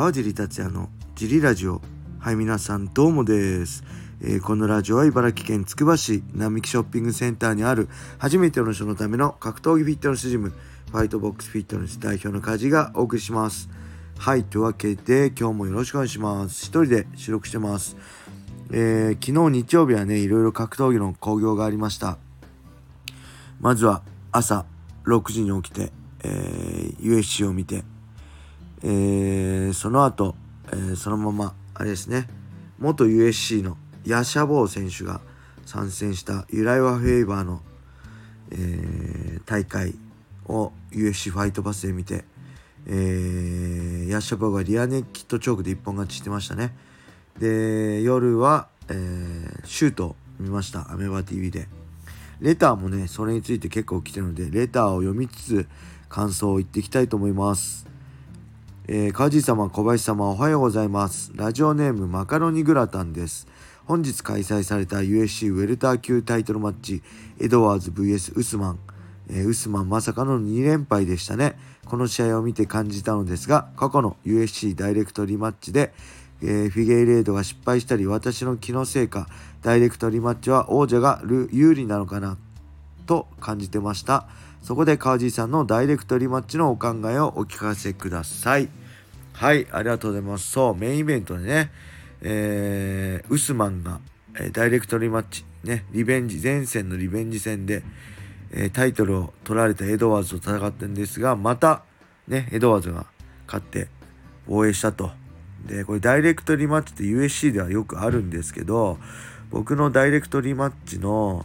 川尻達也のジリラジオ。はい皆さんどうもです、えー、このラジオは茨城県つくば市並木ショッピングセンターにある初めての人のための格闘技フィットネスジムファイトボックスフィットネス代表の梶がお送りします。はいというわけで今日もよろしくお願いします。一人で収録してますえー、昨日日曜日はねいろいろ格闘技の興行がありました。まずは朝6時に起きて、えー、USC を見てえー、その後、えー、そのままあれですね。元 USC のヤシャボー選手が参戦したユライワ・フェイバーの、えー、大会を USC ファイトパスで見て、えー、ヤシャボーがリアネッキットチョークで一本勝ちしてましたね。で夜は、えー、シュートを見ました。アメバ TV で。レターもねそれについて結構来てるのでレターを読みつつ感想を言っていきたいと思います。えー、梶様、小林様、おはようございます。ラジオネーム、マカロニグラタンです。本日開催された USC ウェルター級タイトルマッチ、エドワーズ VS ウスマン。えー、ウスマンまさかの2連敗でしたね。この試合を見て感じたのですが、過去の USC ダイレクトリマッチで、えー、フィゲイレードが失敗したり、私の気のせいか、ダイレクトリマッチは王者が有利なのかな、と感じてました。そこで川地さんのダイレクトリマッチのお考えをお聞かせください。はい、ありがとうございます。そう、メインイベントでね、えー、ウスマンが、えー、ダイレクトリマッチ、ね、リベンジ、前線のリベンジ戦で、えー、タイトルを取られたエドワーズと戦ってるんですが、また、ね、エドワーズが勝って防衛したと。で、これダイレクトリマッチって USC ではよくあるんですけど、僕のダイレクトリマッチの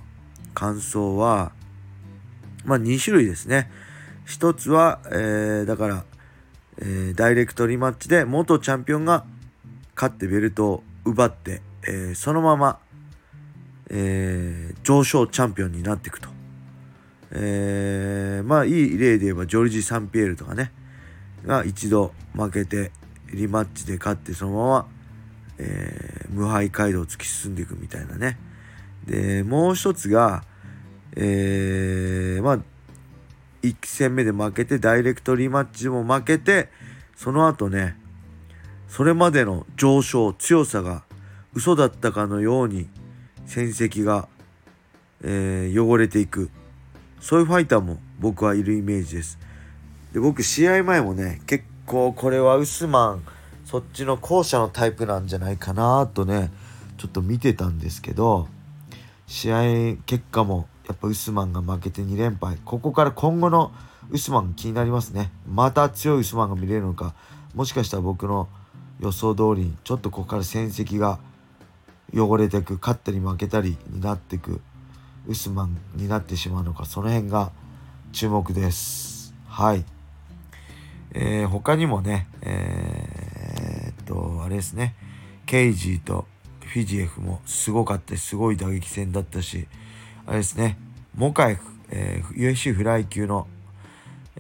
感想は、まあ2種類ですね。一つは、えー、だから、えー、ダイレクトリマッチで元チャンピオンが勝ってベルトを奪って、えー、そのまま、えー、上昇チャンピオンになっていくと。えー、まあいい例で言えばジョルジ・サンピエールとかねが一度負けてリマッチで勝ってそのまま、えー、無敗街道を突き進んでいくみたいなね。でもう一つが、えー、まあ1戦目で負けてダイレクトリマッチも負けてその後ねそれまでの上昇強さが嘘だったかのように戦績が、えー、汚れていく。そういうファイターも僕はいるイメージです。で僕試合前もね結構これはウスマンそっちの後者のタイプなんじゃないかなとねちょっと見てたんですけど試合結果もやっぱウスマンが負けて2連敗。ここから今後のウスマン気になりますね。また強いウスマンが見れるのか。もしかしたら僕の予想通りにちょっとここから戦績が汚れていく勝ったり負けたりになっていく。ウスマンになってしまうのか。その辺が注目です。はい。えー、他にもねえー、っとあれですね。ケイジーとフィジエフもすごかったすごい打撃戦だったしあれですね、モカエフ、えー、UFC フライ級の、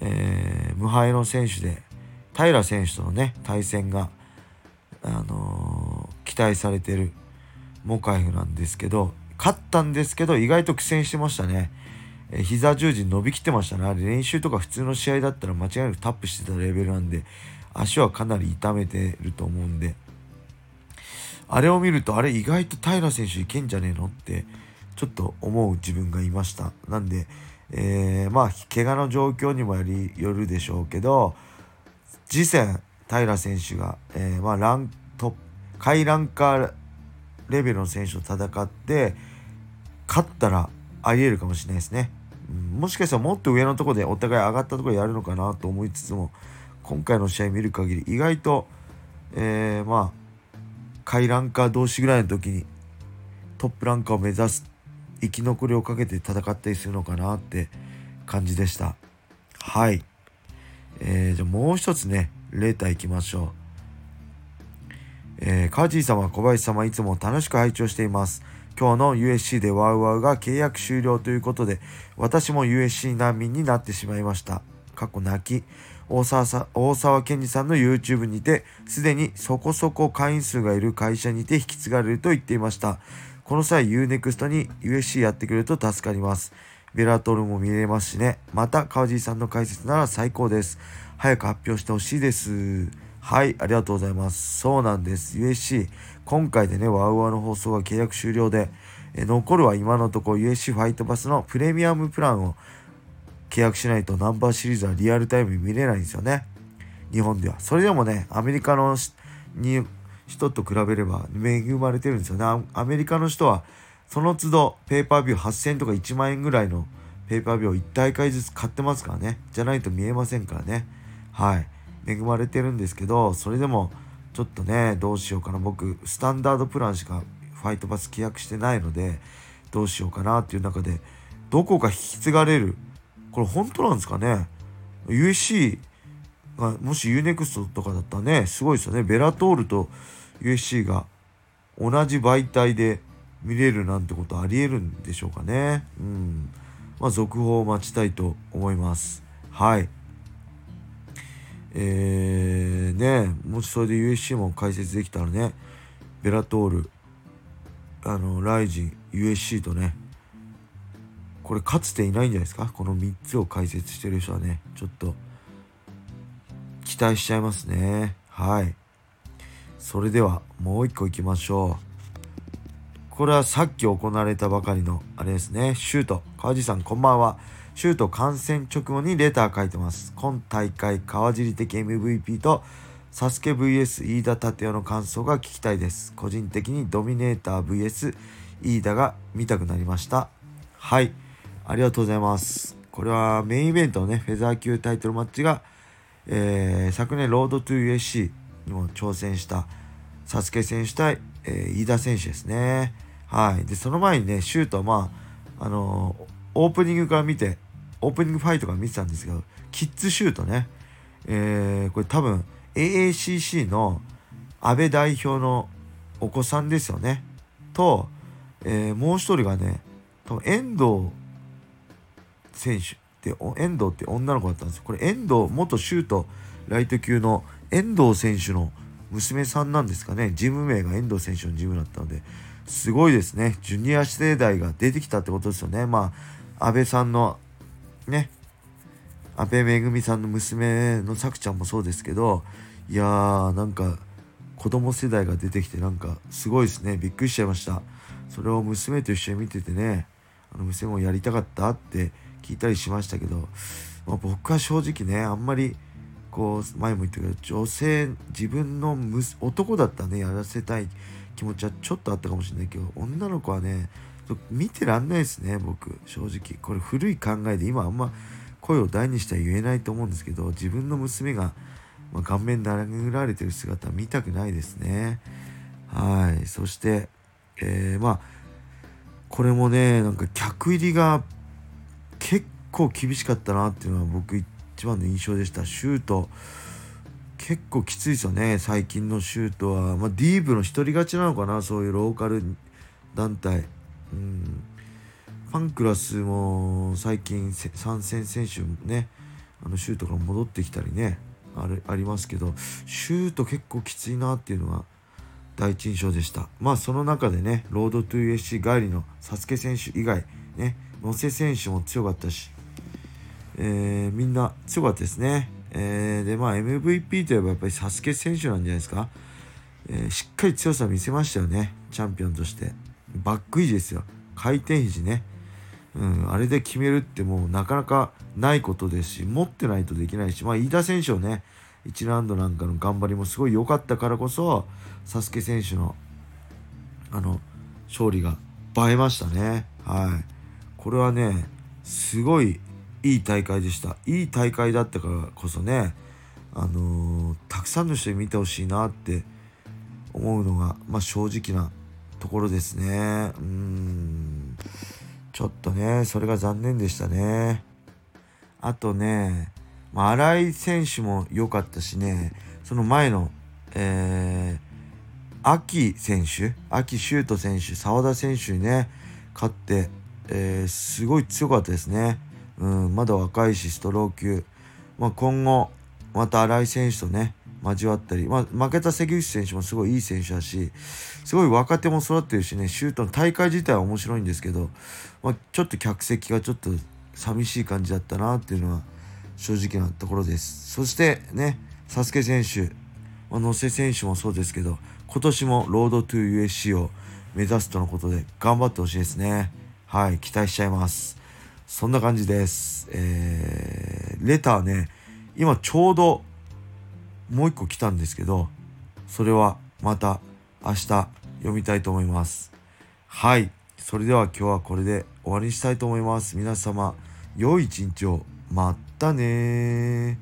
えー、無敗の選手で、平選手とのね、対戦が、あのー、期待されてるモカエフなんですけど、勝ったんですけど、意外と苦戦してましたね。えー、膝十字伸びきってましたね。あれ練習とか普通の試合だったら間違いなくタップしてたレベルなんで、足はかなり痛めてると思うんで、あれを見ると、あれ意外と平選手いけんじゃねえのってちょっと思う自分がいました。なんで、えー、まあ、怪我の状況にもよりよるでしょうけど、次戦、平選手が、えー、まあ、ラント、下位ランカーレベルの選手と戦って、勝ったらありえるかもしれないですね。もしかしたらもっと上のとこでお互い上がったところやるのかなと思いつつも、今回の試合見る限り、意外と、えー、まあ、下位ランカー同士ぐらいの時にトップランカーを目指す生き残りをかけて戦ったりするのかなって感じでした。はい。えー、じゃあもう一つね、レーター行きましょう。えー、カージー様、小林様、いつも楽しく拝聴しています。今日の USC でワウワウが契約終了ということで、私も USC 難民になってしまいました。過去泣き。大沢さ大沢健二さんの YouTube にて、すでにそこそこ会員数がいる会社にて引き継がれると言っていました。この際 UNEXT に USC やってくれると助かります。ベラトルも見れますしね。また、川尻さんの解説なら最高です。早く発表してほしいです。はい、ありがとうございます。そうなんです。USC、今回でね、ワウワウの放送が契約終了で、え残るは今のところ USC ファイトパスのプレミアムプランを契約しないとナンバーシリーズはリアルタイムに見れないんですよね。日本では。それでもね、アメリカのに人と比べれば恵まれてるんですよね。アメリカの人はその都度ペーパービュー8000とか1万円ぐらいのペーパービューを1大会ずつ買ってますからね。じゃないと見えませんからね。はい。恵まれてるんですけど、それでもちょっとね、どうしようかな。僕、スタンダードプランしかファイトパス契約してないので、どうしようかなっていう中で、どこか引き継がれる？これ本当なんですかね ?USC が、もし UNEXT とかだったらね、すごいですよね。ベラトールと USC が同じ媒体で見れるなんてことありえるんでしょうかね。うん。まあ、続報を待ちたいと思います。はい。えー、ね、もしそれで USC も解説できたらね、ベラトール、あの、ライジン、USC とね、これかつていないんじゃないですか？この3つを解説してる人はね、ちょっと、期待しちゃいますね。はい。それでは、もう一個いきましょう。これはさっき行われたばかりのあれですね。シュート。川地さんこんばんは。シュート観戦直後にレター書いてます。今大会川尻的 MVP とサスケ VS 飯田立夫の感想が聞きたいです。個人的にドミネーター VS 飯田が見たくなりました。はい。ありがとうございます。これはメインイベントのね、フェザー級タイトルマッチが、えー、昨年ロードトゥ USC にも挑戦したサスケ選手対、えー、飯田選手ですね。はい。で、その前にね、シュートまあ、あのー、オープニングから見て、オープニングファイトから見てたんですけど、キッズシュートね、えー、これ多分 AACC の安倍代表のお子さんですよね。と、えー、もう一人がね、多分遠藤選手って、遠藤って女の子だったんですよ。これ遠藤、元シュートライト級の遠藤選手の娘さんなんですかね。ジム名が遠藤選手のジムだったので、すごいですね。ジュニア世代が出てきたってことですよね。まあ、安倍さんの、ね、安倍めぐみさんの娘のさくちゃんもそうですけど、いやー、なんか、子供世代が出てきて、なんか、すごいですね。びっくりしちゃいました。それを娘と一緒に見ててね、あの娘もやりたかったって聞いたりしましたけど、まあ、僕は正直ね、あんまり、こう、前も言ったけど、女性、自分の男だったらね、やらせたい。気持ちはちょっとあったかもしれないけど女の子はね見てらんないですね僕。正直。これ古い考えで今あんま声を大にしては言えないと思うんですけど自分の娘が、まあ、顔面殴られてる姿見たくないですね。はい。そしてえー、まあこれもねなんか客入りが構厳しかったなっていうのは僕一番の印象でした。シュート。結構きついですよね。最近のシュートは、まあ、ディーブの一人勝ちなのかな。そういうローカル団体。うん。ファンクラスも最近参戦選手もねあのシュートが戻ってきたりねあれありますけどシュート結構きついなっていうのは第一印象でした。まあその中でねロードトゥ USC 帰りのサスケ選手以外ね野瀬選手も強かったし、えー、みんな強かったですねえー、で、まあ MVP といえばやっぱりサスケ選手なんじゃないですか。えー、しっかり強さ見せましたよね。チャンピオンとして。バック維持ですよ。回転肘ね。うん、あれで決めるってもうなかなかないことですし、持ってないとできないし、まあ飯田選手をね、1ラウンドなんかの頑張りもすごい良かったからこそ、サスケ選手の、あの、勝利が映えましたね。はい。これはね、すごいいい大会でした。いい大会だったからこそねあのー、たくさんの人に見てほしいなって思うのが、まあ、正直なところですね。うん。ちょっとねそれが残念でしたね。あとね、まあ、新井選手も良かったしねその前のえー、秋選手秋修斗選手澤田選手にね勝って、えー、すごい強かったですね。うん、まだ若いし、ストロー級。まあ、今後、また新井選手とね、交わったり、まあ、負けた関口選手もすごいいい選手だし、すごい若手も育ってるしね、シュートの大会自体は面白いんですけど、まあ、ちょっと客席がちょっと寂しい感じだったなっていうのは正直なところです。そしてね、サスケ選手、野瀬選手もそうですけど、今年もロードトゥー USC を目指すとのことで頑張ってほしいですね。はい、期待しちゃいます。そんな感じです。えー、レターね、今ちょうどもう一個来たんですけど、それはまた明日読みたいと思います。はい。それでは今日はこれで終わりにしたいと思います。皆様、良い一日を。またね